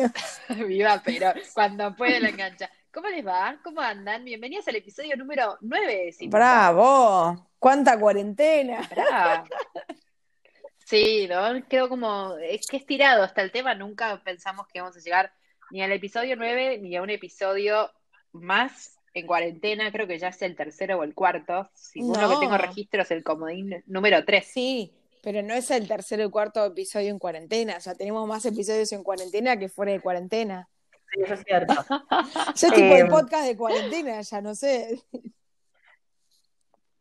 Viva, pero cuando puede la engancha. ¿Cómo les va? ¿Cómo andan? Bienvenidos al episodio número 9. de ¡Bravo! ¡Cuánta cuarentena! Bravo. Sí, ¿no? Quedó como, es que es tirado hasta el tema, nunca pensamos que íbamos a llegar ni al episodio 9 ni a un episodio más en cuarentena, creo que ya es el tercero o el cuarto, si uno que tengo registro es el comodín número 3. Sí, pero no es el tercero o cuarto episodio en cuarentena, o sea, tenemos más episodios en cuarentena que fuera de cuarentena. Sí, eso es cierto. Yo tipo el em, podcast de cuarentena, ya no sé.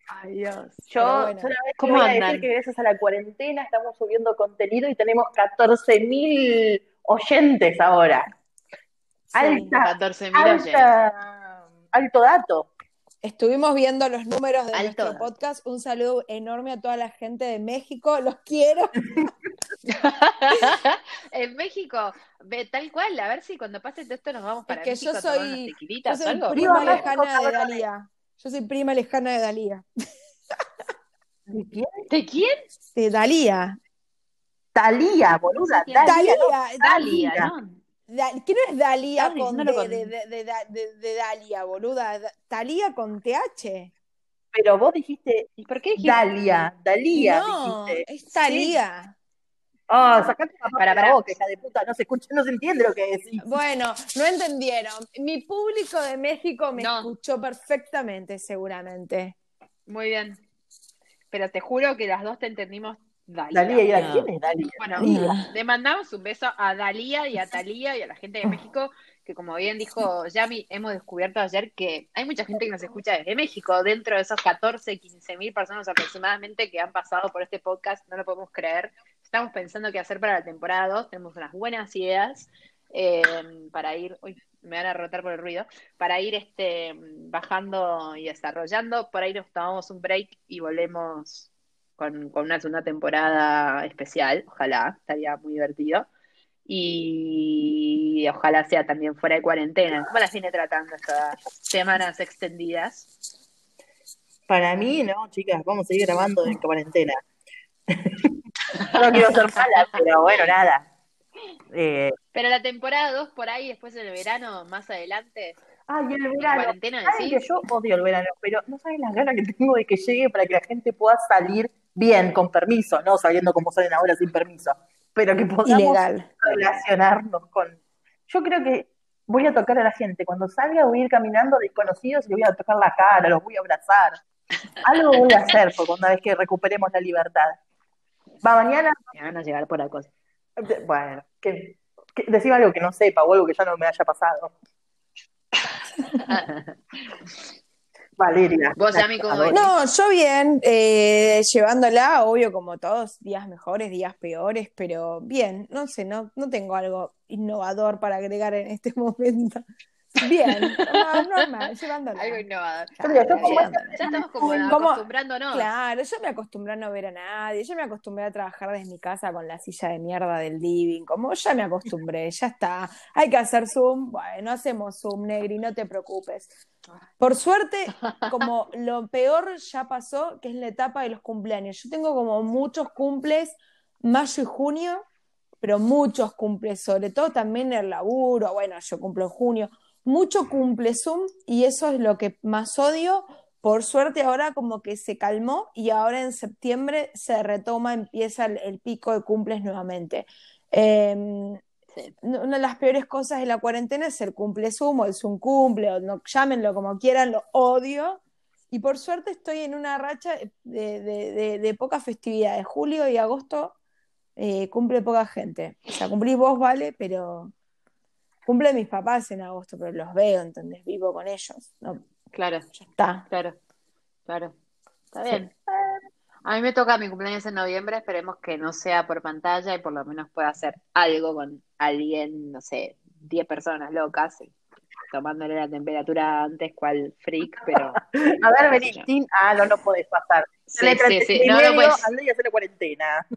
Ay, Dios. Yo bueno, solamente ¿cómo voy a decir que gracias a la cuarentena estamos subiendo contenido y tenemos 14.000 oyentes ahora. Sí, alta, 14.000 oyentes. Alto dato. Estuvimos viendo los números de nuestro podcast. Un saludo enorme a toda la gente de México. Los quiero. en México, tal cual. A ver si cuando pase todo esto nos vamos para es que yo soy, yo soy prima lejana de Dalía. Yo soy prima lejana de Dalía. ¿De quién? ¿De quién? De Dalía. Dalía, boluda. Dalía, Dalía, ¿no? ¿Quién es Dalía con, de, de, Dalia, boluda? Talía con TH. Pero vos dijiste. ¿Y por qué dijiste? Dalia, Dalía, no, Es Talía. Ah, oh, sacate la para, para. boca, hija de puta, no se escucha, no se entiende lo que decís. Bueno, no entendieron. Mi público de México me escuchó perfectamente, seguramente. Muy bien. Pero te juro que las dos te entendimos Dalía. ¿y a quién es Dalía? Bueno, le mandamos un beso a Dalía y a Talía y a la gente de México, que como bien dijo Yami, hemos descubierto ayer que hay mucha gente que nos escucha desde México, dentro de esos 14, 15 mil personas aproximadamente que han pasado por este podcast, no lo podemos creer. Estamos pensando qué hacer para la temporada 2, tenemos unas buenas ideas eh, para ir, uy, me van a rotar por el ruido, para ir este, bajando y desarrollando, por ahí nos tomamos un break y volvemos con, una segunda temporada especial, ojalá, estaría muy divertido. Y ojalá sea también fuera de cuarentena. ¿Cómo las viene tratando estas semanas extendidas? Para mí, no, chicas, vamos a seguir grabando en cuarentena. no quiero ser mala, pero bueno, nada. Eh, pero la temporada 2 por ahí, después del verano, más adelante. Ay, el verano. Cuarentena, que yo odio el verano, pero no sabes las ganas que tengo de que llegue para que la gente pueda salir bien, con permiso, no sabiendo cómo salen ahora sin permiso, pero que podamos relacionarnos con... Yo creo que voy a tocar a la gente, cuando salga voy a ir caminando desconocidos y le voy a tocar la cara, los voy a abrazar. Algo voy a hacer por una vez que recuperemos la libertad. Va mañana. Me van a llegar por la cosa. Bueno, que, que, algo que no sepa o algo que ya no me haya pasado. Valeria. ¿Vos, amigo? No, yo bien, eh, llevándola, obvio, como todos, días mejores, días peores, pero bien, no sé, no, no tengo algo innovador para agregar en este momento. Bien, normal, llevándola. Algo innovador. ya, estamos como, acostumbrándonos. Claro, yo me acostumbré a no ver a nadie, yo me acostumbré a trabajar desde mi casa con la silla de mierda del living, como ya me acostumbré, ya está. Hay que hacer Zoom, bueno, hacemos Zoom, Negri, no te preocupes. Por suerte, como lo peor ya pasó, que es la etapa de los cumpleaños. Yo tengo como muchos cumples, mayo y junio, pero muchos cumples, sobre todo también el laburo, bueno, yo cumplo en junio, mucho cumple Zoom y eso es lo que más odio. Por suerte ahora como que se calmó y ahora en septiembre se retoma, empieza el, pico de cumples nuevamente. Em, una de las peores cosas de la cuarentena es el cumple Zoom o el Zoom cumple o no, llámenlo como quieran, lo odio. Y por suerte estoy en una racha de, de, de, pocas festividades. Julio y agosto eh, cumple poca gente. O sea, cumplís vos, vale, pero Cumple mis papás en agosto, pero los veo, entonces vivo con ellos. No, claro. Ya está. Claro, claro. Está bien. A mí me toca mi cumpleaños en noviembre, esperemos que no sea por pantalla y por lo menos pueda hacer algo con alguien, no sé, 10 personas locas, tomándole la temperatura antes cual freak, pero... A ver, Benítez, ah, no, no podés pasar. Sí, sí, sí. No, no puedes... Al día cuarentena.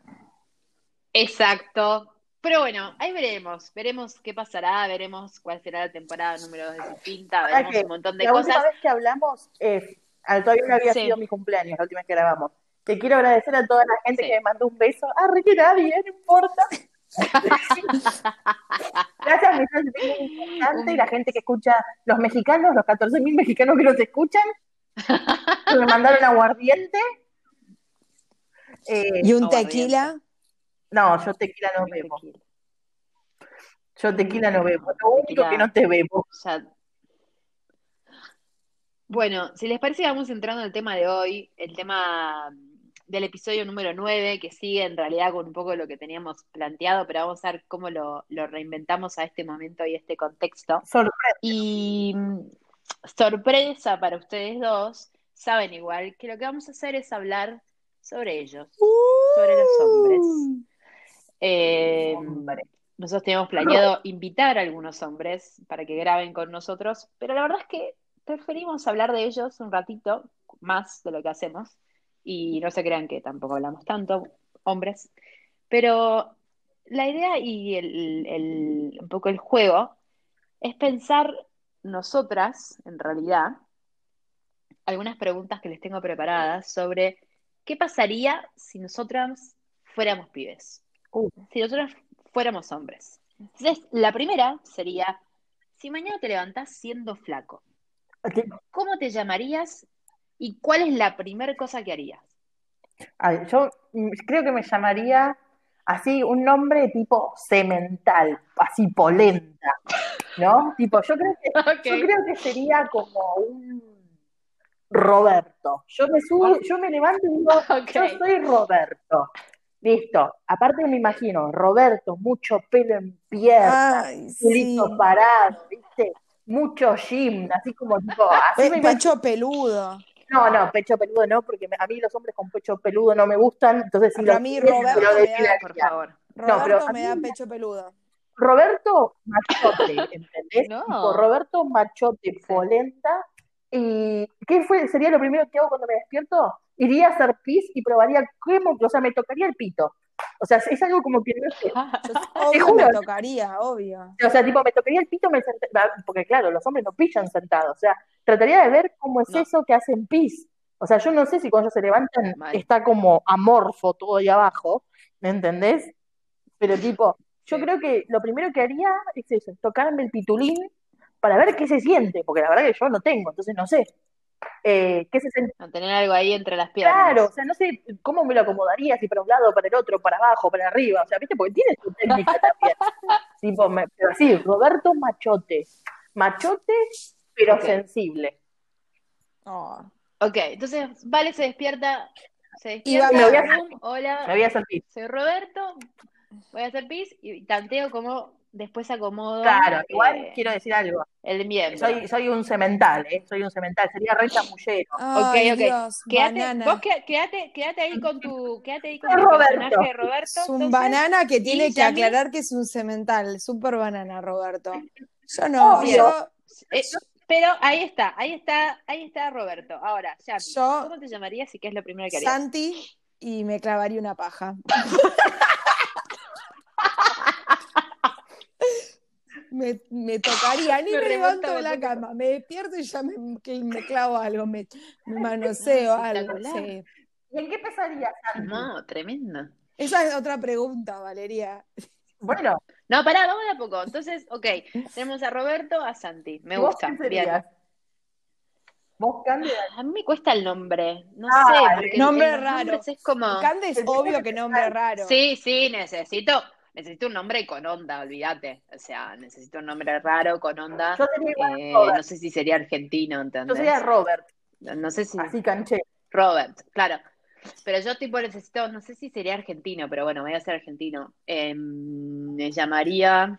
Exacto, pero bueno, ahí veremos, veremos qué pasará, veremos cuál será la temporada número de distinta, veremos un montón de cosas. La última vez que hablamos, eh, todavía no había sido mi cumpleaños, la última vez que grabamos. Te quiero agradecer a toda la gente que me mandó un beso. Ah, que nadie, no importa. Gracias, mi importante y la gente que escucha, los mexicanos, los 14.000 mexicanos que nos escuchan, que me mandaron aguardiente. Eh, ¿Y un tequila? No, yo tequila no bebo. Yo tequila no bebo. Lo único que no te bebo. Bueno, si les parece, vamos entrando en el tema de hoy, el tema del episodio número 9, que sigue en realidad con un poco de lo que teníamos planteado, pero vamos a ver cómo lo, reinventamos a este momento y este contexto. Sorpresa. Y sorpresa para ustedes dos, saben igual que lo que vamos a hacer es hablar sobre ellos, sobre los hombres. Eh, nosotros teníamos planeado invitar a algunos hombres para que graben con nosotros, pero la verdad es que preferimos hablar de ellos un ratito más de lo que hacemos y no se crean que tampoco hablamos tanto, hombres, pero la idea y el, un poco el juego es pensar nosotras, en realidad, algunas preguntas que les tengo preparadas sobre qué pasaría si nosotras fuéramos pibes, uh. si nosotras fuéramos hombres. Entonces, la primera sería, si mañana te levantas siendo flaco, ¿cómo te llamarías ¿Y cuál es la primera cosa que harías? yo mm, creo que me llamaría así un nombre tipo cemental, así polenta, ¿no? Tipo, yo creo que, yo creo que sería como un Roberto. Yo me subo, yo me levanto y digo, yo soy Roberto. Listo. Aparte me imagino, Roberto, mucho pelo en pierna, listo parado, ¿viste? Mucho gym, así como tipo, así pecho peludo. No, no, pecho peludo no, porque a mí los hombres con pecho peludo no me gustan, entonces sí a mí Roberto me da, por favor. Roberto no, pero me da pecho peludo. Roberto Machote, ¿entendés? No. Roberto Machote Polenta. ¿Y qué fue? ¿Sería lo primero que hago cuando me despierto? Iría a hacer pis y probaría cómo, o sea, me tocaría el pito. O sea, es algo como que no sé. obvio me tocaría, obvio. O sea, tipo, me tocaría el pito, me porque claro, los hombres no pillan sentados. O sea, trataría de ver cómo es eso que hacen pis. O sea, yo no sé si cuando se levantan está como amorfo todo ahí abajo, ¿me entendés? Pero tipo, yo creo que lo primero que haría es eso, tocarme el pitulín para ver qué se siente, porque la verdad que yo no tengo, entonces no sé. Eh, ¿Qué se siente? tener algo ahí entre las piernas. Claro, o sea, no sé cómo me lo acomodaría, si para un lado, para el otro, para abajo, para arriba, o sea, ¿viste? Porque tiene su técnica también. tipo, pero así, Roberto Machote. Machote pero sensible. Oh. Ok, entonces Vale se despierta. Se despierta. me voy a hola. Me voy a hacer pis. Soy Roberto. Voy a hacer pis y tanteo como después acomodo. Claro, igual eh, quiero decir algo. El miembro. Soy, soy un cemental, ¿eh? Soy un cemental. Sería re chamullero. ok, ok. quédate, vos quédate, quédate ahí con tu, quédate ahí con tu personaje de Roberto. Es un banana que tiene que aclarar que es un cemental. Super banana, Roberto. Yo no. Yo, eh, pero ahí está, ahí está, ahí está Roberto. Ahora, ya, ¿cómo te llamarías y qué es lo primero que harías? Santi y me clavaría una paja. me, me, tocaría, ni me, levanto de la cama, me despierto y ya me, me clavo algo, me, manoseo algo. ¿Y en qué pesaría, Santi? No, tremendo. Esa es otra pregunta, Valeria. Bueno. No, pará, vamos de a poco. Entonces, ok, tenemos a Roberto, a Santi. Me gusta. Bien. ¿Vos, Cándida? A mí me cuesta el nombre. No ah, sé. nombre raro. Es como... es obvio que nombre raro. Sí, sí, necesito. Necesito un nombre con onda, olvídate. O sea, necesito un nombre raro, con onda. Yo eh, no sé si sería argentino, ¿entendés? Yo sería Robert. No sé si. Así canché. Robert, claro. Pero yo tipo necesito, no sé si sería argentino, pero bueno, voy a ser argentino. Em, me llamaría,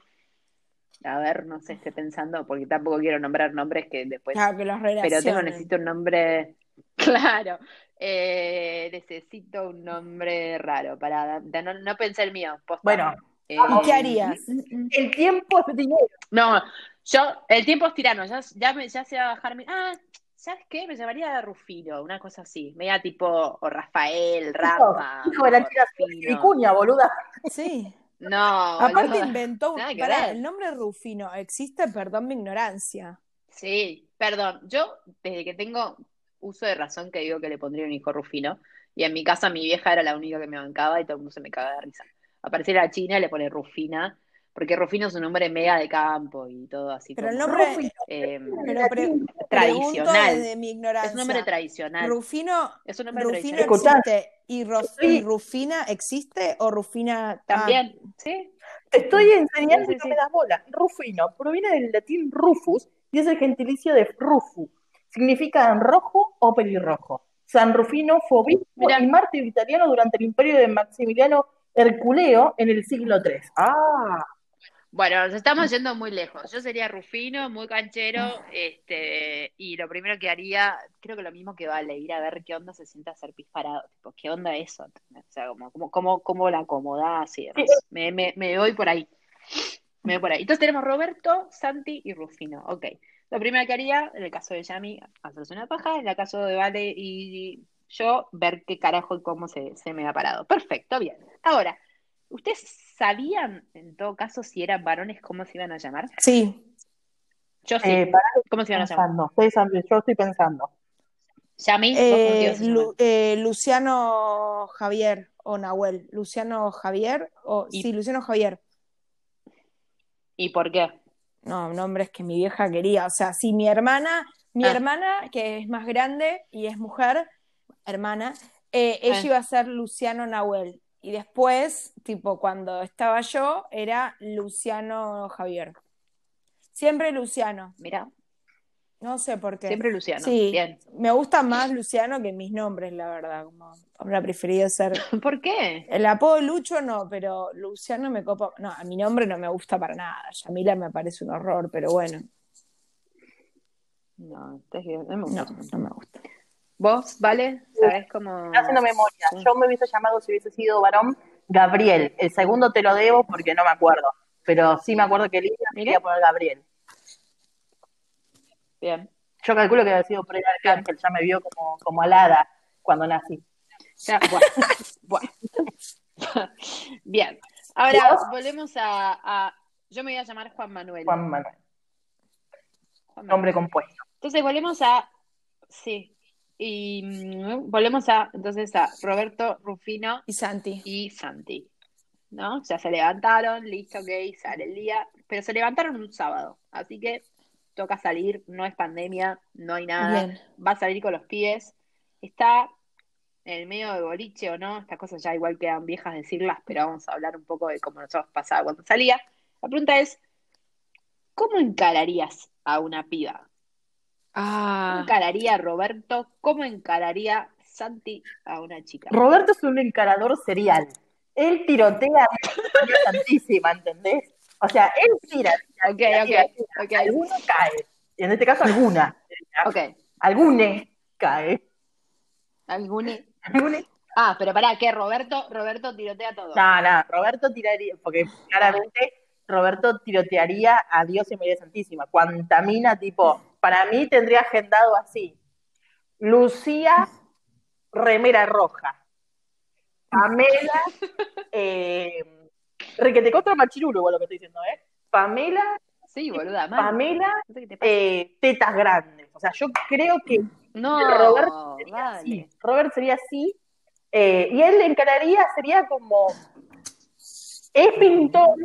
a ver, no sé, estoy pensando, porque tampoco quiero nombrar nombres que después... Claro, que los Pero tengo, necesito un nombre, claro, eh, necesito un nombre raro para no, no pensé el mío. Bueno, eh, ¿qué harías? El tiempo es dinero. No, yo, el tiempo es tirano, ya, ya, me, ya se va a bajar mi... Ah, ¿sabes qué? Me llamaría Rufino, una cosa así. Media tipo, o Rafael, Rafa. Hijo de la chica boluda. Sí. No. Aparte inventó un. Pará, el nombre Rufino existe, perdón mi ignorancia. Sí, perdón. Yo, desde que tengo uso de razón, que digo que le pondría un hijo Rufino. Y en mi casa mi vieja era la única que me bancaba y todo el mundo se me cagaba de risa. Aparece la China y le pone Rufina porque Rufino es un nombre mega de campo y todo así. Pero el nombre eh, tradicional. De mi ignorancia. Es un nombre tradicional. Rufino, es un nombre Rufino existe y, Rufina existe o Rufina ah, también, ¿sí? Te estoy enseñando y no me das bola. Rufino proviene del latín rufus y es el gentilicio de rufu. Significa rojo o pelirrojo. San Rufino fue obispo y mártir italiano durante el imperio de Maximiliano Herculeo en el siglo III. Ah, bueno, nos estamos yendo muy lejos. Yo sería Rufino, muy canchero, este, y lo primero que haría, creo que lo mismo que vale, ir a ver qué onda se siente hacer pis parado, tipo, qué onda eso, o sea, como, como, cómo, cómo la acomodás y demás. Me, me, me voy por ahí. Me voy por ahí. Entonces tenemos Roberto, Santi y Rufino. Ok. Lo primero que haría, en el caso de Yami, hacerse una paja, en el caso de Vale y yo, ver qué carajo y cómo se, se me ha parado. Perfecto, bien. Ahora, ¿Ustedes sabían, en todo caso, si eran varones, cómo se iban a llamar? Sí. Yo sí. Eh, ¿Cómo se iban a llamar? yo estoy pensando. ¿Yami? Eh, eh, Luciano Javier o Nahuel. Luciano Javier o... Sí, Luciano Javier. ¿Y por qué? No, nombres que mi vieja quería. O sea, si mi hermana, mi ah. hermana, que es más grande y es mujer, hermana, ella ah. iba a ser Luciano Nahuel. Y después, tipo, cuando estaba yo, era Luciano Javier. Siempre Luciano. Mira. No sé por qué. Siempre Luciano. Sí, Bien. me gusta más Luciano que mis nombres, la verdad. Como habría preferido ser. ¿Por qué? El apodo Lucho no, pero Luciano me copa. No, a mi nombre no me gusta para nada. Yamila me parece un horror, pero bueno. No, no me gusta. No, no me gusta. ¿Vos, vale? ¿Sabes cómo...? haciendo memoria. Yo me hubiese llamado, si hubiese sido varón, Gabriel. El segundo te lo debo porque no me acuerdo. Pero sí me acuerdo que Lisa me quería poner Gabriel. Bien. Yo calculo que había sido por el Arcángel, ya me vio como, como alada cuando nací. Ya, bueno, Bien. Ahora volvemos a, Yo me voy a llamar Juan Manuel. Juan Manuel. Juan Manuel. Nombre compuesto. Entonces volvemos a. Sí, y mm, volvemos a entonces a Roberto, Rufino y Santi. Y Santi. ¿No? Ya se levantaron, listo, ok, sale el día. Pero se levantaron un sábado. Así que toca salir, no es pandemia, no hay nada. Va a salir con los pies. Está en el medio de boliche o no, estas cosas ya igual quedan viejas decirlas, pero vamos a hablar un poco de cómo nosotros pasaba cuando salía. La pregunta es, ¿cómo encararías a una piba? Ah. ¿Cómo encararía Roberto? ¿Cómo encararía Santi a una chica? Roberto es un encarador serial. Él tirotea a Santísima, ¿entendés? O sea, él tira. Ok, ok, ok. Alguno cae. En este caso, alguna. Ok. Algune cae. ¿Algune? ¿Algune? Ah, pero pará, ¿qué? Roberto, Roberto tirotea todo. No, no, Roberto tiraría, porque claramente Roberto tirotearía a Dios y María Santísima. Cuanta mina, tipo, para mí tendría agendado así. Lucía, remera roja. Pamela, eh, requete contra machirulo, igual lo que estoy diciendo, ¿eh? Pamela, sí, boluda, Pamela, eh, tetas grandes. O sea, yo creo que no, Robert sería así. Robert sería así. Eh, y él le encararía, sería como. Es pintor,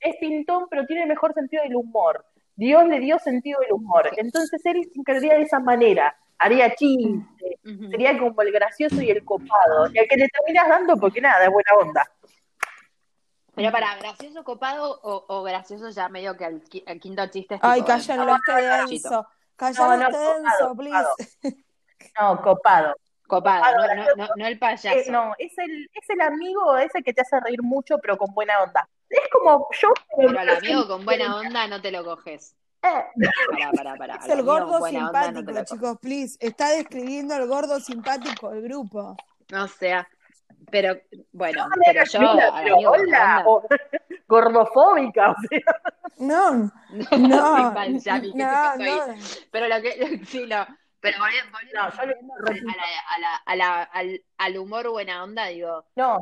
es pintón, pero tiene mejor sentido del humor. Dios le dio sentido del humor. Entonces él se encargaría de esa manera. Haría chistes, sería como el gracioso y el copado. Y al que le terminas dando porque nada, es buena onda. Pero para, ¿gracioso copado o, gracioso ya medio que el, quinto chiste es Ay, cállenlo este denso. Cállenlo no, este denso, please. No, copado. Copado, no, no, no, el payaso. Eh, no, es el, es el amigo ese que te hace reír mucho, pero con buena onda es como yo. Pero al amigo con buena onda no te lo coges. Pará, pará, pará. Es el gordo simpático, chicos, please. Está describiendo el gordo simpático del grupo. No sea, pero bueno, pero yo. amigo hola, gordofóbica, o sea. No, no, no, no, no, Pero lo que, sí, no, pero volviendo, a la, al, al, humor buena onda, digo. No,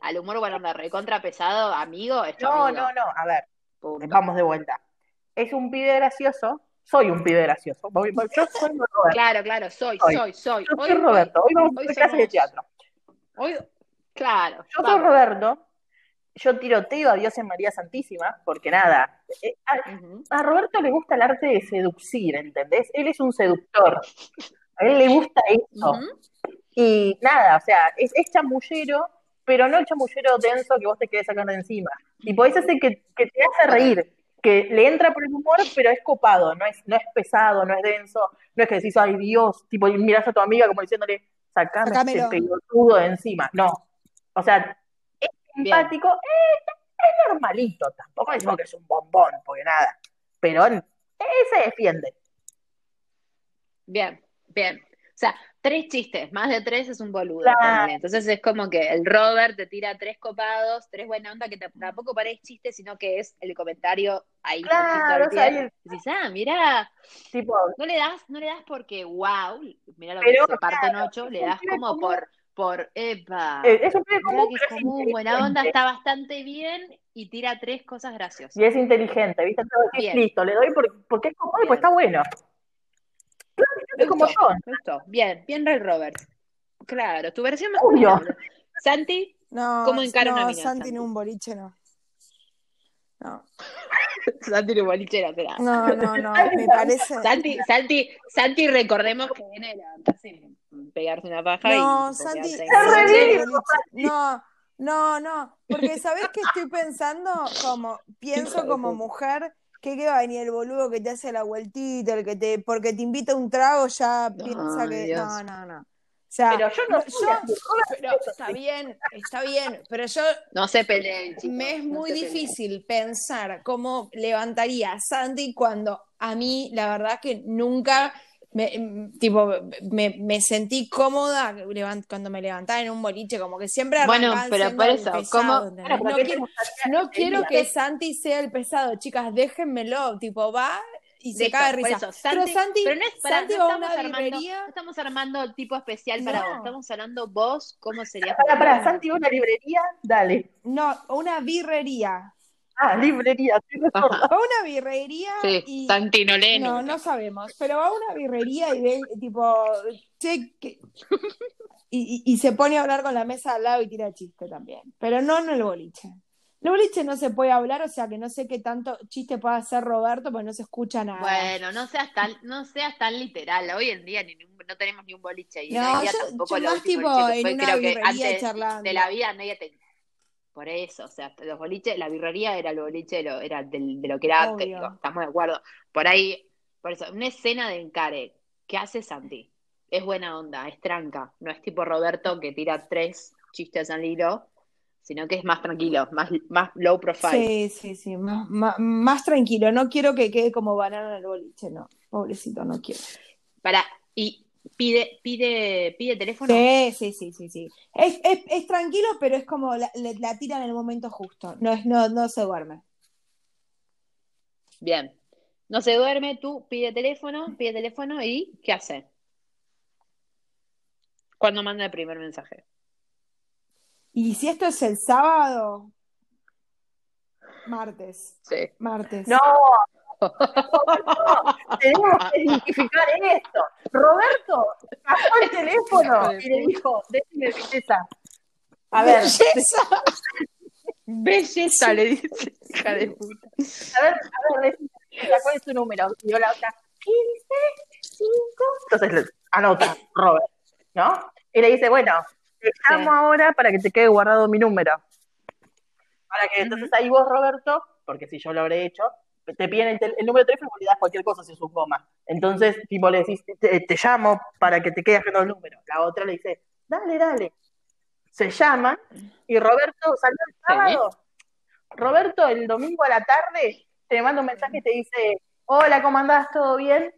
al, humor buena onda, recontra pesado, amigo. no, no, no, a ver. Vamos de vuelta. Es un pibe gracioso. Soy un pibe gracioso. Yo soy Roberto. Claro, claro, soy, soy, soy. Yo soy Roberto. Hoy vamos a hacer clases de teatro. Hoy, claro. Yo soy Roberto. yo tiroteo a Dios en María Santísima, porque nada, eh, a, Roberto le gusta el arte de seducir, ¿entendés? Él es un seductor, a él le gusta eso. Y nada, o sea, es, chamullero, pero no el chamullero denso que vos te querés sacar de encima. Y podés hacer que, que te hace reír, que le entra por el humor, pero es copado, no es, no es pesado, no es denso, no es que decís, ay Dios, tipo, miras a tu amiga como diciéndole, sacame este pelotudo de encima. No. O sea, es simpático, eh, es normalito, tampoco decimos que es un bombón, porque nada. Pero él se defiende. Bien, bien. O sea, tres chistes, más de tres es un boludo. Entonces es como que el Robert te tira tres copados, tres buena onda, que tampoco parece chiste, sino que es el comentario ahí. Claro, Dices, ah, mira, tipo, no le das, no le das porque wow, mira lo que se parte en ocho, le das como por por epa. Es un pibe común, buena onda, está bastante bien y tira tres cosas graciosas. Y es inteligente, ¿viste? listo, le doy porque, es cómodo y pues está bueno como Bien, bien Red Robert. Claro, tu versión más Santi, no, ¿cómo encara no, una Santi en un boliche no. No. Santi en un boliche no será. No, no, no, me parece. Santi, Santi, Santi, recordemos que viene de levantarse pegarse una paja no, y. Santi, Santi no, no, no, porque sabes que estoy pensando como, pienso como mujer ¿Qué, ¿Qué va a venir el boludo que te hace la vueltita, el que te, porque te invita a un trago, ya piensa que. No, no, no. O sea, pero yo no pero está bien, está bien, pero yo no se peleen. me es muy difícil pensar cómo levantaría a Sandy cuando a mí la verdad que nunca me, mm, tipo, me, me, sentí cómoda cuando me levantaba en un boliche, como que siempre Bueno, pero por eso, no, quiero, que Santi sea el pesado, chicas, déjenmelo, tipo, va y se cae de risa. pero Santi, pero no es para, Santi no va a una librería. no estamos armando el tipo especial para vos, estamos hablando vos, ¿cómo sería? Para, para, Santi, una librería, dale. No, una birrería. Ah, librería, Va a una birrería sí, y... No, no sabemos, pero va a una birrería y ve, tipo, che, y, y, se pone a hablar con la mesa al lado y tira chiste también, pero no en el boliche. El boliche no se puede hablar, o sea que no sé qué tanto chiste puede hacer Roberto, porque no se escucha nada. Bueno, no seas tan, no seas tan literal, hoy en día ni, no tenemos ni un boliche y no, yo, yo más tipo en una birrería charlando. de la vida nadie te por eso, o sea, los boliches, la birrería era el boliche era de lo que era antes, estamos de acuerdo. Por ahí, por eso, una escena de encare, ¿qué hace Santi? Es buena onda, es tranca, no es tipo Roberto que tira tres chistes al hilo, sino que es más tranquilo, más, más low profile. Sí, sí, sí, más, más, tranquilo, no quiero que quede como banana el boliche, no, pobrecito, no quiero. Para, y Pide, pide, pide teléfono. Sí, sí, sí, sí, sí. Es, es, es tranquilo, pero es como la, la, tira en el momento justo. No, es, no, no se duerme. Bien. No se duerme, tú pide teléfono, pide teléfono y ¿qué hace? Cuando manda el primer mensaje. Y si esto es el sábado, martes. Sí. Martes. No, tenemos que identificar esto. Roberto pasó el teléfono y le dijo, déjeme belleza. A ver. Belleza. Belleza, le dice, hija de puta. A ver, a ver, ¿cuál es tu número? Y yo la otra, 15, 5. Entonces anota, Robert, ¿no? Y le dice, bueno, te llamo ahora para que te quede guardado mi número. Para que entonces ahí vos, Roberto, porque si yo lo habré hecho, te piden el, número de teléfono y le das cualquier cosa si es un goma. Entonces, tipo, le decís, te, llamo para que te quede con el número. La otra le dice, dale, dale. Se llama y Roberto salió el sábado. Roberto el domingo a la tarde te manda un mensaje y te dice, hola, ¿cómo andás? ¿Todo bien?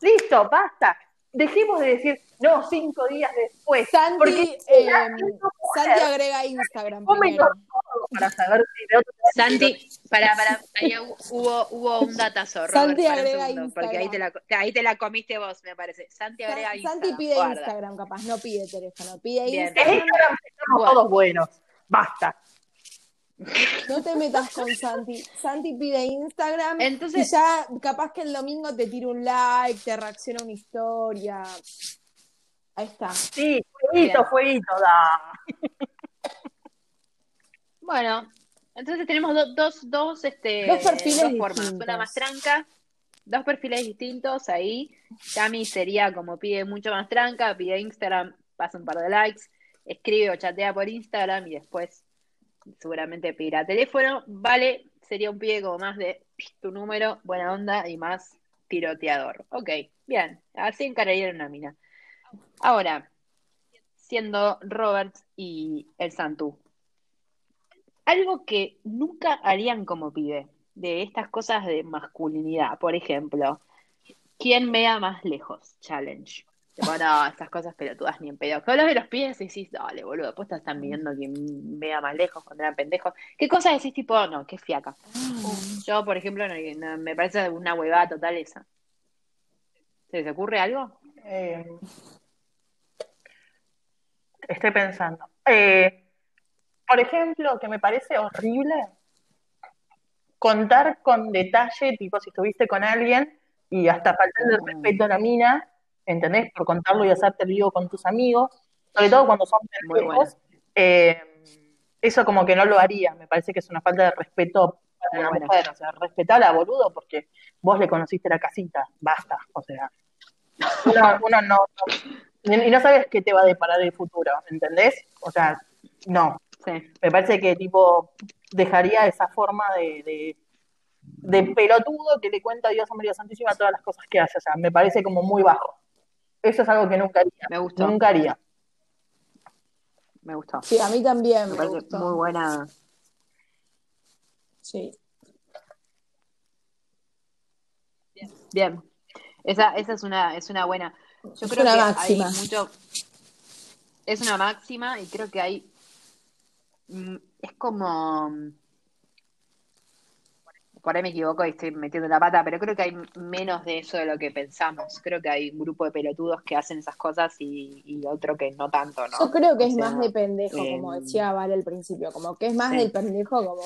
Listo, basta. Dejemos de decir, no, cinco días después. Santi, porque eh, Santi agrega Instagram. Primero. Para saber si Santi, para, para, ahí hubo, hubo un datazo. Santi agrega Instagram. Porque ahí te, la, ahí te la comiste vos, me parece. Santi agrega Instagram. Santi pide Instagram, capaz, no pide teléfono. Pide Instagram. En Instagram estamos todos buenos. Basta. No te metas con Santi. Santi pide Instagram Entonces, y ya capaz que el domingo te tira un like, te reacciona una historia. Ahí está. Sí, fueguito, fueguito, da. Bueno, Entonces tenemos dos, dos, este, dos perfiles formas. Una más tranca, dos perfiles distintos ahí. Cami sería como pide mucho más tranca, pide Instagram, pasa un par de likes, escribe o chatea por Instagram y después seguramente pedirá teléfono. Vale, sería un pie como más de tu número, buena onda y más tiroteador. Ok, bien, así encararía una mina. Ahora, siendo Roberts y el Santú. Algo que nunca harían como pibe, de estas cosas de masculinidad, por ejemplo, ¿quién vea más lejos? Challenge. Bueno, estas cosas pelotudas ni en pedo. Que hablas de los pies y decís, dale, boludo, pues están viendo quién vea más lejos cuando eran pendejos. ¿Qué cosas decís tipo, no, qué fiaca? Mm. Yo, por ejemplo, me parece una huevada total esa. ¿Se les ocurre algo? Eh, estoy pensando. Eh, por ejemplo, que me parece horrible contar con detalle, tipo si estuviste con alguien y hasta faltando el mm. respeto a la mina, ¿entendés? Por contarlo y hacerte vivo con tus amigos, sobre todo cuando son pendejos, eh, eso como que no lo haría, me parece que es una falta de respeto para la mujer, o sea, respetala, boludo, porque vos le conociste la casita, basta, o sea, uno, no, y no sabes qué te va a deparar el futuro, ¿entendés? O sea, no. Me parece que tipo dejaría esa forma de, de, pelotudo que le cuenta a Dios a María Santísima todas las cosas que hace. O sea, me parece como muy bajo. Eso es algo que nunca haría. Me gustó. Nunca haría. Me gustó. Sí, a mí también. Me, parece muy buena. Sí. Bien. Esa, esa es una, es una buena. Yo creo que máxima. hay mucho. Es una máxima y creo que hay. Mm, es como. Por ahí me equivoco y estoy metiendo la pata, pero creo que hay menos de eso de lo que pensamos. Creo que hay un grupo de pelotudos que hacen esas cosas y, otro que no tanto, ¿no? Yo creo que es más de pendejo, como em, decía Vale al principio, como que es más del pendejo, como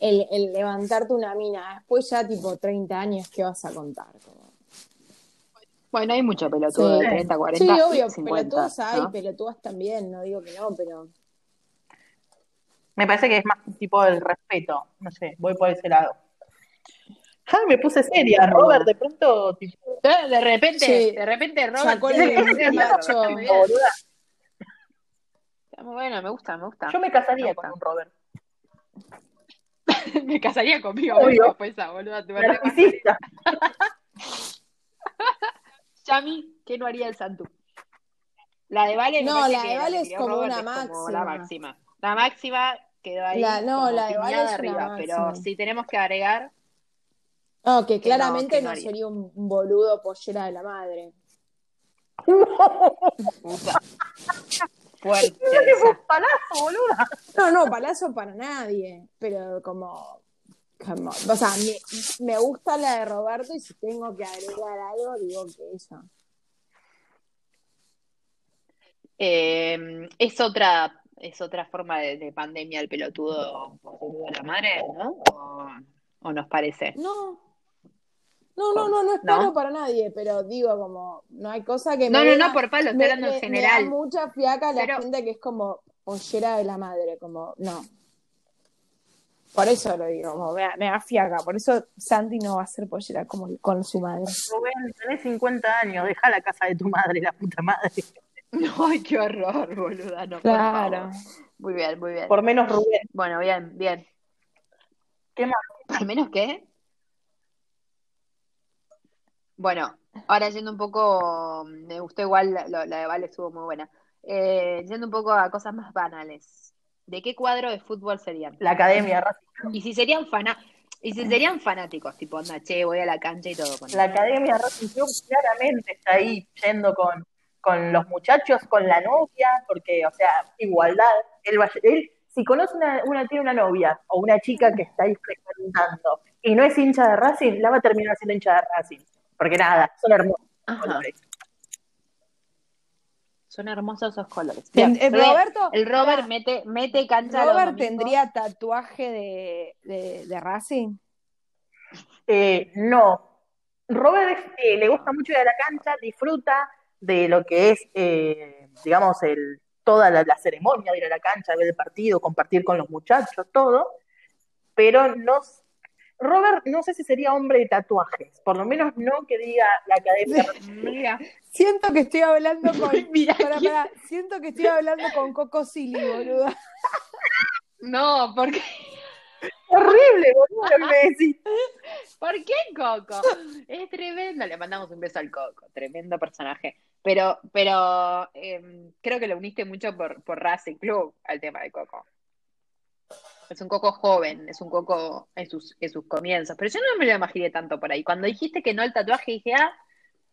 el, el levantarte una mina. Después ya, tipo, 30 años, ¿qué vas a contar? Bueno, hay mucho pelotudo de 30, 40, Sí, obvio, pelotudos hay, pelotudas también, no digo que no, pero... Me parece que es más tipo del respeto, no sé, voy por ese lado. Ah, me puse seria, Robert, de pronto... Tipo... De repente, de repente Robert... Sacó el macho. Bueno, me gusta, me gusta. Yo me casaría con un Robert. me casaría conmigo, obvio. Pues esa, boluda, tu Chami, ¿qué no haría el Santu? La de Vale No, la de Vale es como una máxima. la máxima. La máxima quedó ahí. La, no, la de Vale es arriba, pero si tenemos que agregar. No, que claramente no, sería un boludo pollera de la madre. Fuerte. palazo, boluda. No, no, palazo para nadie. Pero como o sea, me, gusta la de Roberto y si tengo que agregar algo, digo que esa. Eh, es otra es otra forma de, pandemia el pelotudo de la madre, ¿no? ¿O, nos parece? No. No, no, no, no es palo para nadie, pero digo como, no hay cosa que No, no, no, por palo, estoy hablando en general. Me da mucha fiaca la gente que es como ollera de la madre, como, no. Por eso lo digo, me, me da fiaca. Por eso Santi no va a ser pollera como con su madre. Rubén, tenés 50 años, deja la casa de tu madre, la puta madre. Ay, qué horror, boluda. No, claro. muy bien, muy bien. Por menos Rubén. Bueno, bien, bien. ¿Qué más? ¿Por menos qué? Bueno, ahora yendo un poco, me gustó igual, la, de Vale estuvo muy buena. Eh, yendo un poco a cosas más banales. ¿de qué cuadro de fútbol serían? La academia Y si serían y si serían fanáticos, tipo, anda, che, voy a la cancha y todo. Con la Academia Racing claramente está ahí yendo con, con los muchachos, con la novia, porque, o sea, igualdad. Él, él si conoce una, una, tiene una novia o una chica que está ahí frecuentando y no es hincha de Racing, la va a terminar siendo hincha de Racing. Porque nada, son hermosos. Son hermosos esos colores. el, Roberto, el Robert mete, mete cancha. ¿Robert tendría tatuaje de, de, Racing? Eh, no. Robert eh, le gusta mucho ir a la cancha, disfruta de lo que es, eh, digamos, el, toda la, ceremonia de ir a la cancha, ver el partido, compartir con los muchachos, todo. pero no Robert, no sé si sería hombre de tatuajes, por lo menos no que diga la academia. Mira, siento que estoy hablando con. Mira, siento que estoy hablando con Coco Silly, boludo. No, porque. Horrible, boludo, me decís. ¿Por qué Coco? Es tremendo. Le mandamos un beso al Coco, tremendo personaje. Pero, pero em, creo que lo uniste mucho por, por Racing Club al tema de Coco. Es un coco joven, es un coco en sus, en sus comienzos. Pero yo no me lo imaginé tanto por ahí. Cuando dijiste que no el tatuaje, dije, ah,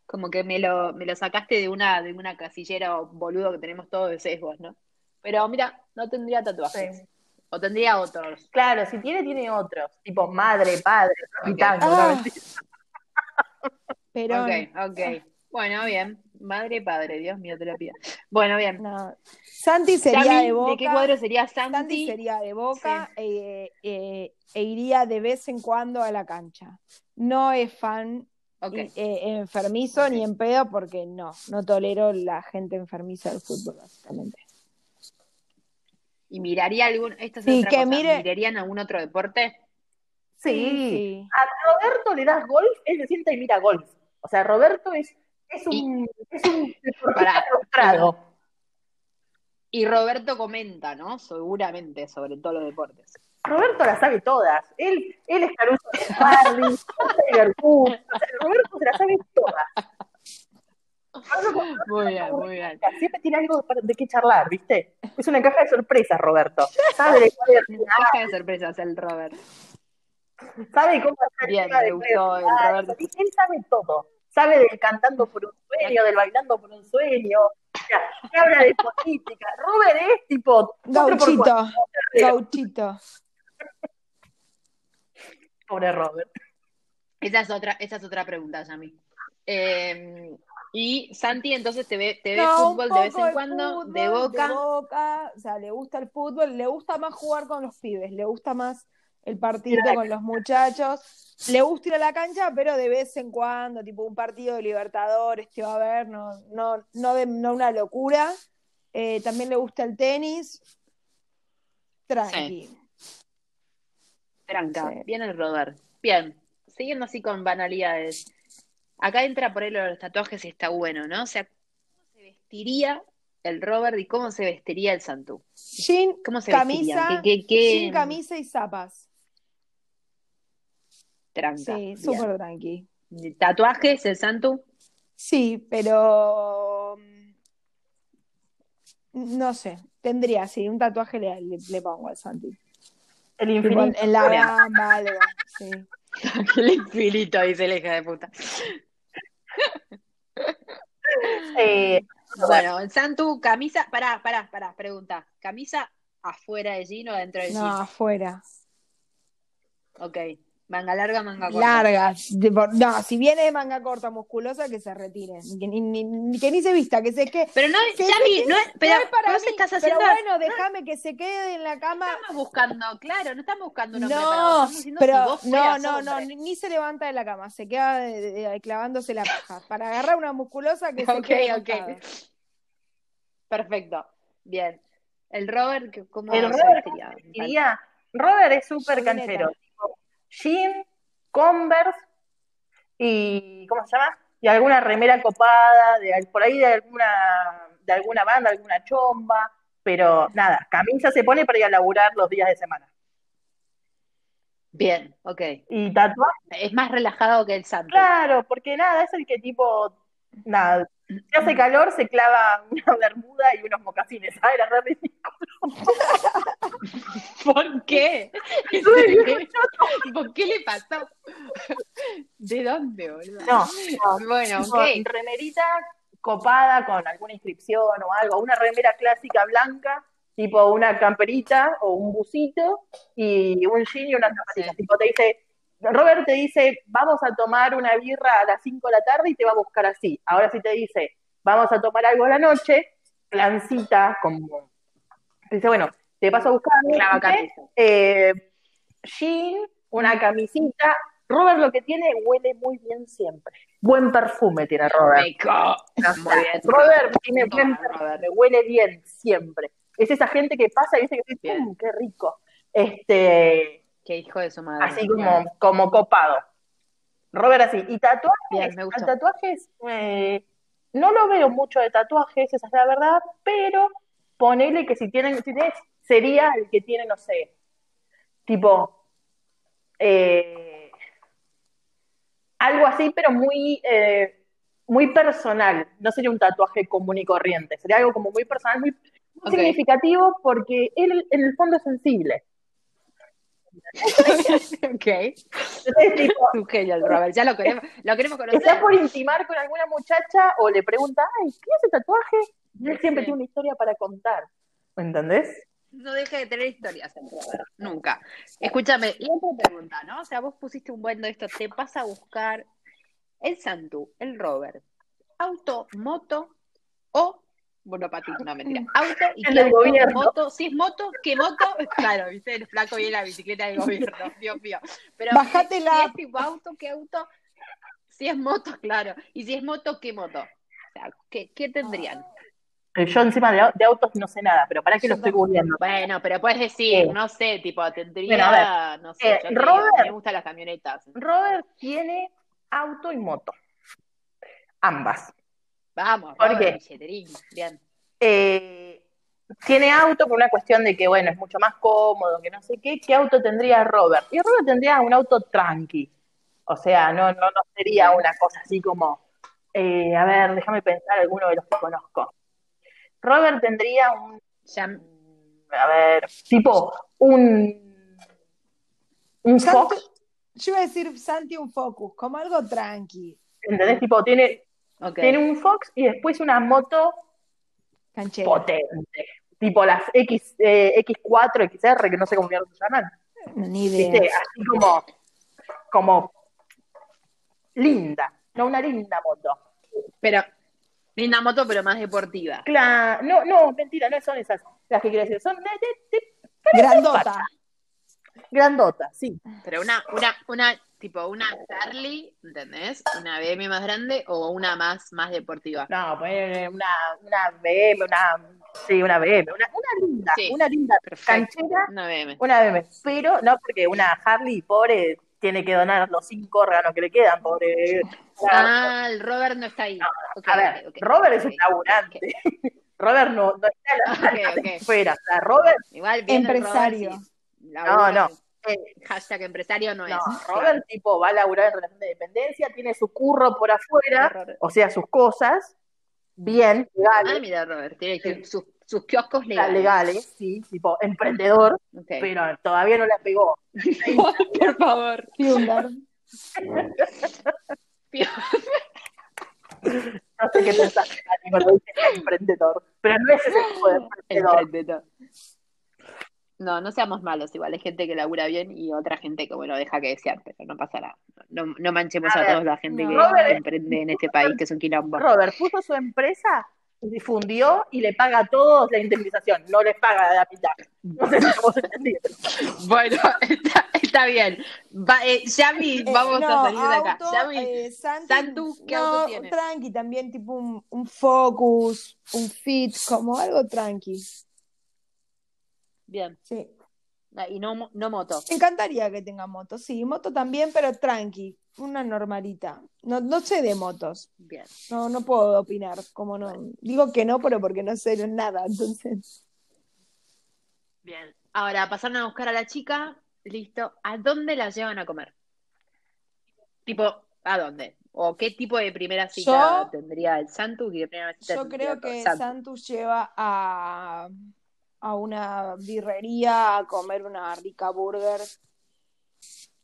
como que me lo, me lo sacaste de una, de una casillera boludo que tenemos todos de sesgos, ¿no? Pero mira, no tendría tatuajes. O tendría otros. Claro, si tiene, tiene otros. Tipo madre, padre, ah. Pero. Ok, ok. Bueno, bien. Madre padre, Dios mío, te lo pido. Bueno, bien. Santi sería de Boca. ¿De qué cuadro sería Santi? Santi sería de Boca eh, eh, e, iría de vez en cuando a la cancha. No es fan eh, enfermizo ni en pedo porque no, no tolero la gente enfermiza del fútbol, básicamente. ¿Y miraría algún, esto sí, que Mire... ¿mirarían algún otro deporte? Sí. A Roberto le das golf, él se sienta y mira golf. O sea, Roberto es es un, es un frustrado. Y Roberto comenta, ¿no? Seguramente sobre todos los deportes. Roberto las sabe todas. Él, él es Caruso de Harley, Roberto se las sabe todas. Muy bien, muy bien. Siempre tiene algo de qué charlar, ¿viste? Es una caja de sorpresas, Roberto. Sabe de Una caja de sorpresas el Robert. Sabe cómo hacer Bien, me gustó el Roberto. Él sabe todo sabe del cantando por un sueño, del bailando por un sueño, o habla de política. Robert es tipo... Gauchito, gauchito. Pobre Robert. Esa es otra, esa es otra pregunta, Yami. Eh, y Santi entonces te ve, te ve fútbol de vez en cuando, de boca. de boca. O sea, le gusta el fútbol, le gusta más jugar con los pibes, le gusta más el partido con los muchachos le gusta ir a la cancha, pero de vez en cuando, tipo un partido de Libertadores que va a haber, no, no, no, de, no una locura. Eh, también le gusta el tenis. Tranqui. Tranca, bien el Robert. Bien, siguiendo así con banalidades. Acá entra por ahí los tatuajes y está bueno, ¿no? O sea, ¿cómo se vestiría el Robert y cómo se vestiría el Santú? Jean, camisa, Jean, camisa y zapas tranca. Sí, súper tranqui. ¿Tatuajes, el santo? Sí, pero mm, no sé, tendría, sí, un tatuaje le, le, pongo al Santi. El infinito. en la gamba, algo, sí. el infinito, dice el hija de puta. Eh, bueno, el Santu, camisa, pará, pará, pará, pregunta. ¿Camisa afuera de jean o dentro de jean? No, afuera. Ok. Manga larga, manga corta. Largas. No, si viene de manga corta musculosa, que se retire. Que ni, que ni se vista, que se quede. Pero no, que Yami, no es, pero, no para mí, estás haciendo. Pero bueno, déjame que se quede en la cama. No estamos buscando, claro, no estamos buscando un hombre no, pero no, no, no, ni se levanta de la cama, se queda clavándose la paja. Para agarrar una musculosa que se quede. Ok, ok. Perfecto. Bien. El Robert, ¿cómo el Robert, diría? Robert es súper canchero jean, Converse y ¿cómo se llama? Y alguna remera copada, de, por ahí de alguna, de alguna banda, alguna chomba, pero nada, camisa se pone para ir a laburar los días de semana. Bien, ok. Y tatuaje. Es más relajado que el santo. Claro, porque nada, es el que tipo, nada, si hace calor se clava una bermuda y unos mocasines, ¿sabes? Era re ¿Por qué? ¿Por qué le pasó? ¿De dónde, boludo? No, bueno, ok. Remerita copada con alguna inscripción o algo, una remera clásica blanca, tipo una camperita o un busito y un jean y unas zapatillas. Tipo te dice, Robert te dice, vamos a tomar una birra a las 5 de la tarde y te va a buscar así. Ahora si te dice, vamos a tomar algo a la noche, plancita, como... Dice, bueno, te paso a buscar eh, jean, una camisita. Robert lo que tiene huele muy bien siempre. Buen perfume tiene Robert. Muy bien. Robert tiene buen perfume, huele bien siempre. Es esa gente que pasa y dice que qué rico. Este, Qué hijo de su madre. Así como, como copado. Robert así. Y tatuajes, tatuajes, eh, no lo veo mucho de tatuajes, esa es la verdad, pero ponele que si tienen, si tienes, sería el que tiene, no sé, tipo, eh, algo así, pero muy, eh, muy personal. No sería un tatuaje común y corriente, sería algo como muy personal, muy, significativo porque él en el fondo es sensible. ok. Entonces, tipo, Robert, ya lo queremos, lo queremos conocer. Está por intimar con alguna muchacha o le pregunta, ay, ¿qué hace tatuaje? Y él siempre tiene una historia para contar. ¿Me entendés? No deja de tener historias nunca. Escúchame, y otra pregunta, ¿no? O sea, vos pusiste un buen de esto, te vas a buscar el Santu, el Robert, auto, moto o monopatito, no mentira. Auto y qué moto. Si es moto, ¿qué moto? Claro, viste, el flaco y la bicicleta del gobierno, Dios mío. Pero Bájate si, la... es tipo auto, ¿qué auto? Si es moto, claro. Y si es moto, ¿qué moto? O sea, ¿qué, qué tendrían? Eh, yo encima de, autos no sé nada, pero para que lo estoy googleando. Bueno, pero puedes decir, no sé, tipo, tendría, no sé, eh, Robert, me gustan las camionetas. Robert tiene auto y moto. Ambas. Vamos, porque bien. Eh, tiene auto por una cuestión de que, bueno, es mucho más cómodo, que no sé qué. ¿Qué auto tendría Robert? Y Robert tendría un auto tranqui. O sea, no, no, no sería una cosa así como, eh, a ver, déjame pensar alguno de los que conozco. Robert tendría un, a ver, tipo un, un Fox. Yo iba a decir Santi un Focus, como algo tranqui. ¿Entendés? Tipo, tiene tiene un Fox y después una moto potente. Tipo las X, eh, X4, XR, que no sé cómo se llaman. Ni idea. Así como, como linda. No, una linda moto. Pero, linda moto, pero más deportiva. Claro, no, no, mentira, no son esas las que quiero decir. Son de, grandota. Grandota, sí. Pero una, una, una tipo una Charlie, ¿entendés? Una BM más grande o una más, más deportiva. No, pues una, una BM, una, sí, una BM, una, una linda, una linda canchera. Una BM. Una BM, pero no porque una Harley, pobre, tiene que donar los cinco órganos que le quedan, pobre. Ah, el Robert no está ahí. a ver, Robert es un laburante. Robert no, no está en la fuera. O sea, Robert, Igual empresario. no, no. Eh, hashtag empresario no, es. Robert, tipo, va a laburar en relación de dependencia, tiene su curro por afuera, o sea, sus cosas, bien, legales. Ah, mira, Robert, tiene sus, sus kioscos legales. Legales, sí, tipo, emprendedor, pero todavía no la pegó. por favor. no sé qué pensar cuando dice emprendedor, pero no es ese tipo de emprendedor. emprendedor. No, no seamos malos, igual hay gente que labura bien y otra gente que, bueno, deja que desear, pero no pasa nada. No, no manchemos a, toda la gente que emprende en este país, que es un quilombo. Robert puso su empresa, difundió y le paga a todos la indemnización, no les paga la mitad. No sé si hemos entendido. bueno, está, está bien. Va, eh, Yami, eh, vamos a salir de acá. Yami, eh, Santu, ¿qué auto tiene? Tranqui, también tipo un, un Focus, un Fit, como algo tranqui. Bien. Sí. Ah, y no, no moto. Me encantaría que tenga moto, sí, moto también, pero tranqui, una normalita. No, no sé de motos. Bien. No, no puedo opinar, como no. Digo que no, pero porque no sé nada, entonces. Bien. Ahora, pasaron a buscar a la chica, listo. ¿A dónde la llevan a comer? Tipo, ¿a dónde? ¿O qué tipo de primera cita tendría el Santus? yo creo que Santus lleva a a una birrería a comer una rica burger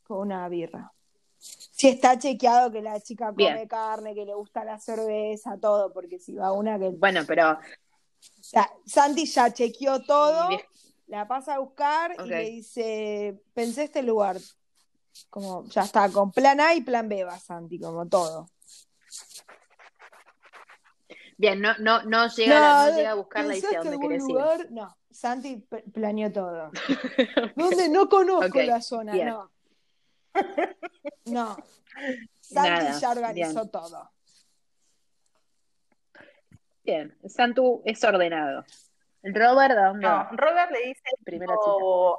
con una birra. Si está chequeado que la chica come carne, que le gusta la cerveza, todo, porque si va una que. Bueno, pero. O sea, Santi ya chequeó todo, la pasa a buscar y le dice: Pensé este lugar. Como ya está, con plan A y plan B va Santi, como todo. Bien, no, no, no, llega, no, llega a buscarla y dice dónde querés ir. No, Santi planeó todo. ¿Dónde? No conozco la zona, no. No. Santi ya organizó todo. Bien, Santu es ordenado. ¿El Robert dónde? No, Robert le dice, Primera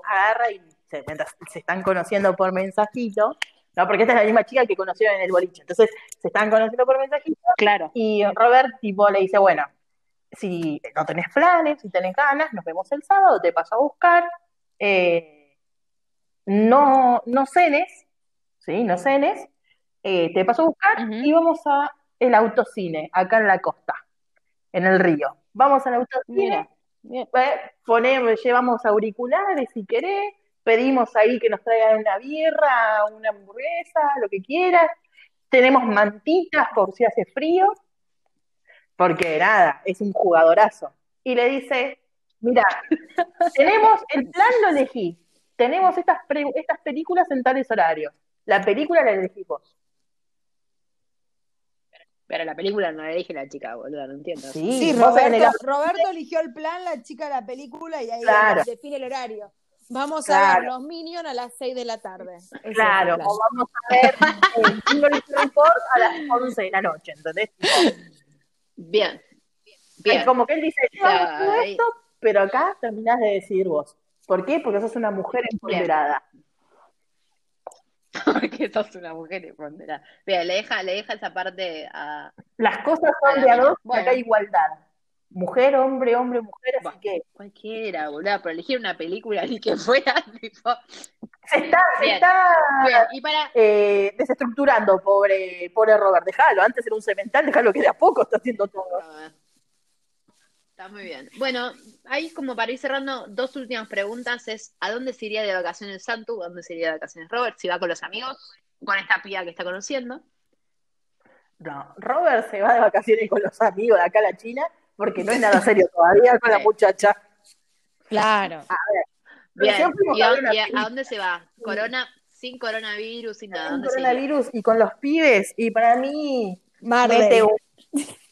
agarra y se, se están conociendo por mensajito, ¿no? Porque esta es la misma chica que conocieron en el boliche. Entonces, se están conociendo por mensajito. Claro. Y Robert, tipo, le dice, bueno, si no tenés planes, si tenés ganas, nos vemos el sábado, te paso a buscar. Eh, no, no cenes, ¿sí? No cenes. Eh, te paso a buscar y vamos a el autocine, acá en la costa, en el río. Vamos al autocine, ponemos, llevamos auriculares si querés, pedimos ahí que nos traigan una bierra, una hamburguesa, lo que quieras. Tenemos mantitas por si hace frío, porque nada, es un jugadorazo. Y le dice, mira, tenemos, el plan lo elegí, tenemos estas, estas películas en tales horarios. La película la elegí vos. Pero la película no la elige la chica, boludo, no entiendo. Sí, Roberto, eligió el plan, la chica la película y ahí define el horario. Vamos a ver los Minions a las 6 de la tarde. claro, o vamos a ver el Report a las 11 de la noche, ¿entendés? Bien. Bien. Es como que él dice, yo hago esto, pero acá terminás de decir vos. ¿Por qué? Porque sos una mujer empoderada. Porque sos una mujer empoderada. Mira, le deja, le deja esa parte a. Las cosas son de a dos y acá hay igualdad. Mujer, hombre, hombre, mujer, así que. Cualquiera, boludo, pero elegir una película ni que fuera, tipo. Se está, se está Y para... eh, desestructurando, pobre, pobre Robert. Déjalo, antes era un cemental, déjalo que de a poco está haciendo todo. Está muy bien. Bueno, ahí como para ir cerrando, dos últimas preguntas es ¿a dónde se iría de vacaciones Santu? ¿A dónde se iría de vacaciones Robert? Si va con los amigos, con esta pía que está conociendo. No, Robert se va de vacaciones con los amigos de acá a la China porque no es nada serio todavía con la muchacha. Claro. A ver. Bien. ¿Y, a, dónde se va? Corona, sin coronavirus, sin nada. Sin coronavirus y con los pibes. Y para mí, mete un,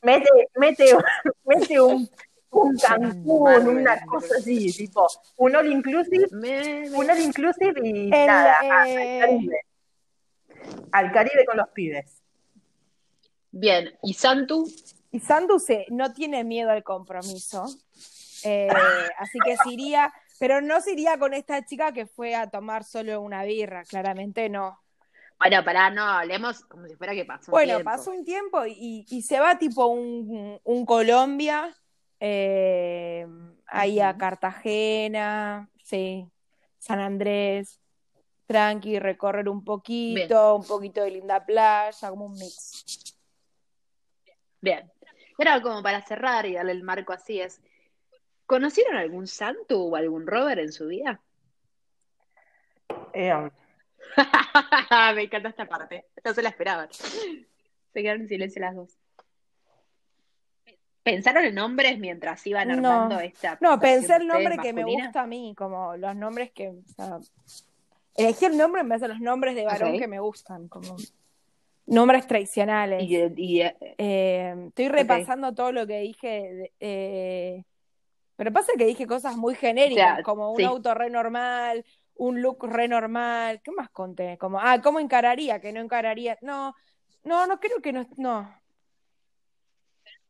mete, mete, mete un, un Cancún, una cosa así, tipo, un all inclusive, un all inclusive y nada, al eh, Caribe. Al Caribe con los pibes. Bien, ¿y Santu? Y Santu se, no tiene miedo al compromiso, eh, así que se iría, pero no se iría con esta chica que fue a tomar solo una birra, claramente no. Bueno, pará, no, hablemos como si fuera que pasó un bueno, pasó un tiempo y, y, se va tipo un, un Colombia eh, ahí a Cartagena, sí, San Andrés, tranqui, recorrer un poquito, un poquito de linda playa, como un mix. Bien. Era como para cerrar y darle el marco así es. ¿Conocieron algún santo o algún rover en su vida? Eh, Me encanta esta parte. No se la esperaban. Se quedaron en silencio las dos. ¿Pensaron en nombres mientras iban armando esta? No, pensé el nombre que me gusta a mí, como los nombres que. elegí el nombre en vez de los nombres de varón que me gustan, como nombres tradicionales. Y, eh, estoy repasando todo lo que dije. Eh, pero pasa que dije cosas muy genéricas, como un auto re normal, un look re normal. ¿Qué más conté? Como, ah, ¿cómo encararía? Que no encararía. No, no, no creo que no. no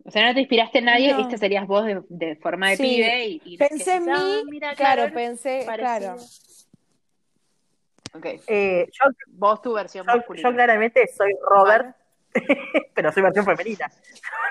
o sea, no te inspiraste en nadie, no. esta serías vos de, forma de pibe y, pensé en mí, ah, claro, pensé, claro. Eh, yo, vos tu versión masculina. Yo claramente soy Robert, pero soy versión femenina.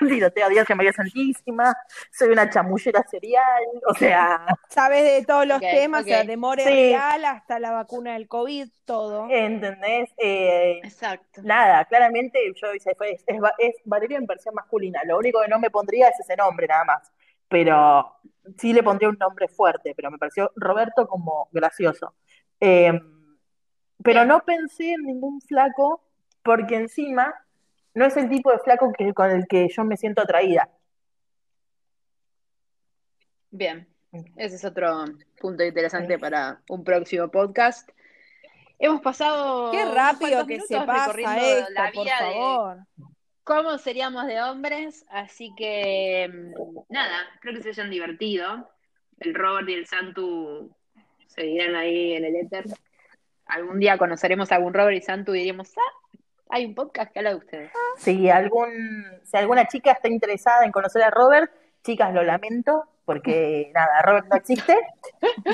Tiroteo a Dios María Santísima, soy una chamullera serial, o sea... Sabes de todos los temas, o sea, de More Real hasta la vacuna del COVID, todo. ¿Entendés? Eh, Exacto. Nada, claramente yo es, es, es Valeria en versión masculina, lo único que no me pondría es ese nombre, nada más. Pero sí le pondría un nombre fuerte, pero me pareció Roberto como gracioso. Eh, pero no pensé en ningún flaco porque encima no es el tipo de flaco que, con el que yo me siento atraída. Bien, ese es otro punto interesante para un próximo podcast. Hemos pasado. Qué rápido que se pasa esto, la vida por favor. cómo seríamos de hombres, así que mm, nada, creo que se hayan divertido. El Robert y el Santu se dirán ahí en el éter. Algún día conoceremos a algún Robert y Santu y diríamos, ah, hay un podcast que habla de ustedes. Si, algún, si alguna chica está interesada en conocer a Robert, chicas, lo lamento, porque nada, Robert no existe.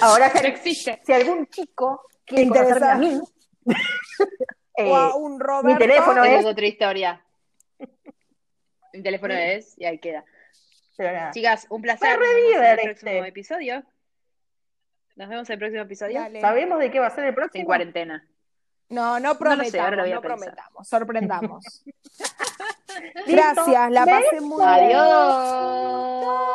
Ahora, no existe. Si algún chico quiere conocerme a mí. o a un Roberto. Mi teléfono es... otra historia. Mi teléfono es y ahí queda. Chicas, un placer. Nos vemos en el próximo este. episodio. Nos vemos en el próximo episodio. Dale. ¿Sabemos de qué va a ser el próximo? En cuarentena. No, no prometamos, no, sé, no prometamos, sorprendamos. Gracias, la pasé muy bien. Adiós.